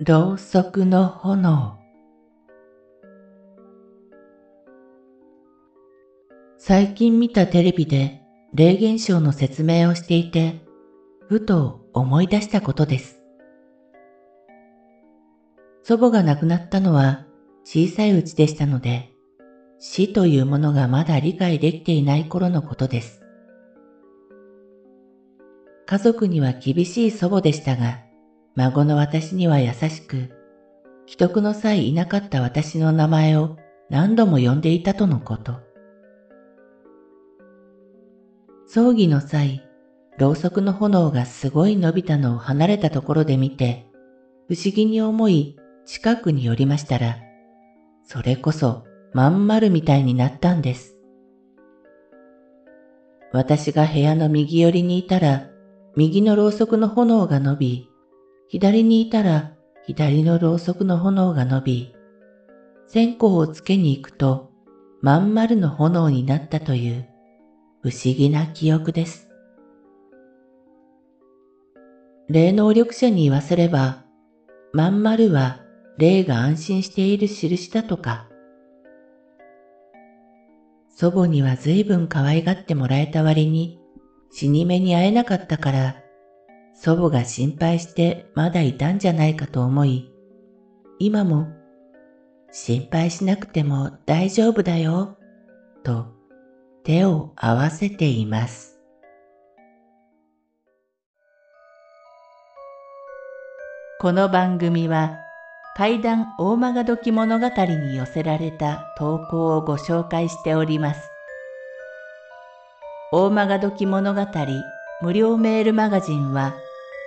ろうそくの炎最近見たテレビで霊現象の説明をしていて、ふと思い出したことです。祖母が亡くなったのは小さいうちでしたので、死というものがまだ理解できていない頃のことです。家族には厳しい祖母でしたが、孫の私には優しく、既得の際いなかった私の名前を何度も呼んでいたとのこと。葬儀の際、ろうそくの炎がすごい伸びたのを離れたところで見て、不思議に思い近くに寄りましたら、それこそまん丸みたいになったんです。私が部屋の右寄りにいたら、右のろうそくの炎が伸び、左にいたら左のろうそくの炎が伸び、線香をつけに行くとまん丸の炎になったという不思議な記憶です。霊能力者に言わせれば、まん丸は霊が安心している印だとか、祖母には随分可愛がってもらえた割に死に目に会えなかったから祖母が心配してまだいたんじゃないかと思い、今も心配しなくても大丈夫だよ、と手を合わせています。この番組は怪談大曲時物語に寄せられた投稿をご紹介しております。大曲時物語無料メールマガジンは